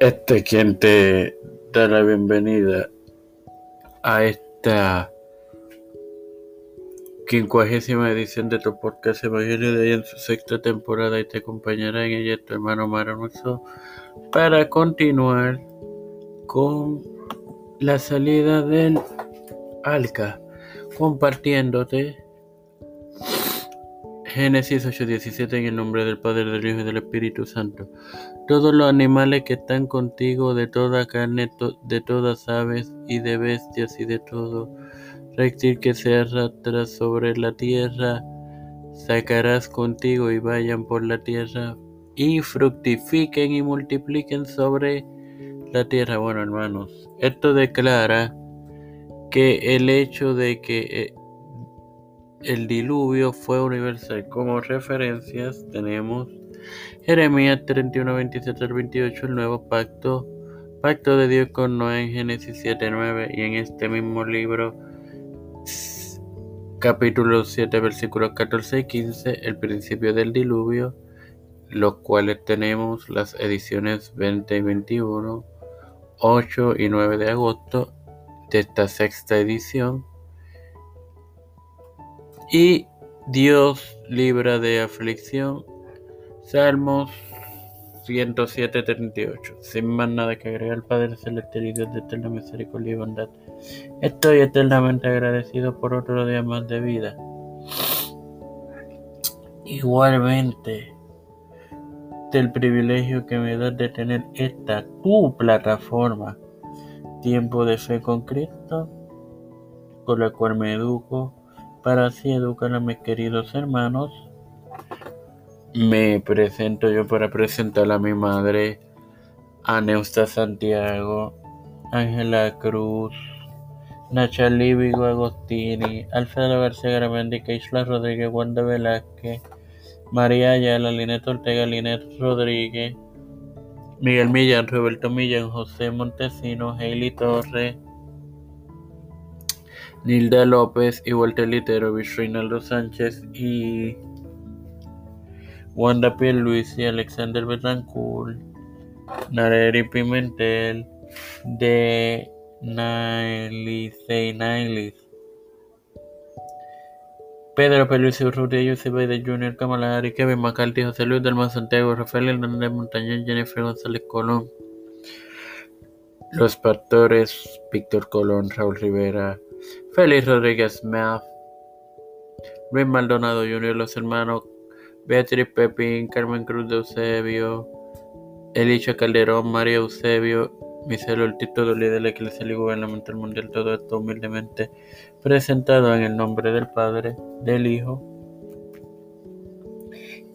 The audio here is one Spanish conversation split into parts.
Este quien te da la bienvenida a esta quincuagésima edición de tu podcast Evangelio de hoy en su sexta temporada y te acompañará en ella tu hermano Maranuso para continuar con la salida del Alca compartiéndote Génesis 8:17 en el nombre del Padre, del Hijo y del Espíritu Santo. Todos los animales que están contigo, de toda carne, de todas aves y de bestias y de todo reptil que se arrastra sobre la tierra, sacarás contigo y vayan por la tierra y fructifiquen y multipliquen sobre la tierra. Bueno, hermanos, esto declara que el hecho de que eh, el diluvio fue universal. Como referencias tenemos Jeremías 31, 27 al 28, el nuevo pacto, pacto de Dios con Noé en Génesis 7, 9 y en este mismo libro capítulo 7 versículos 14 y 15 el principio del diluvio los cuales tenemos las ediciones 20 y 21 8 y 9 de agosto de esta sexta edición y Dios libra de aflicción. Salmos 107, 38. Sin más nada que agregar, Padre Celestial y Dios de eterna misericordia y bondad. Estoy eternamente agradecido por otro día más de vida. Igualmente, del privilegio que me das de tener esta tu plataforma, Tiempo de Fe con Cristo, con la cual me educo para así educar a mis queridos hermanos. Me presento yo para presentar a mi madre, a Neusta Santiago, Ángela Cruz, Nacha Vigo Agostini, Alfredo García Garamendi, Isla Rodríguez, Wanda Velázquez, María Ayala, Linet Ortega, Linet Rodríguez, Miguel Millán, Roberto Millán, José Montesino, Hailey Torres, Nilda López y Walter Literovich, Reinaldo Sánchez y Wanda Luis y Alexander Betancourt, Nareri Pimentel, de Nailis Nailis, Pedro Pelusi Urrutia, Yusuf de Junior, Kamala Kevin McCarthy, José Luis del Santiago, Rafael Hernández Montañez, Jennifer González Colón, Los Pastores, Víctor Colón, Raúl Rivera, Félix Rodríguez Smith, Luis Maldonado Jr., los hermanos Beatriz Pepín, Carmen Cruz de Eusebio, Elicha Calderón, María Eusebio, Michelle Ortiz, todo líder de la Iglesia y Gubernamental Mundial, todo esto humildemente presentado en el nombre del Padre, del Hijo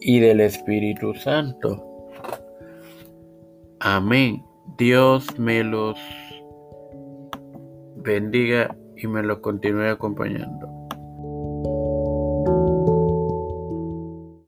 y del Espíritu Santo. Amén. Dios me los bendiga y me lo continúe acompañando.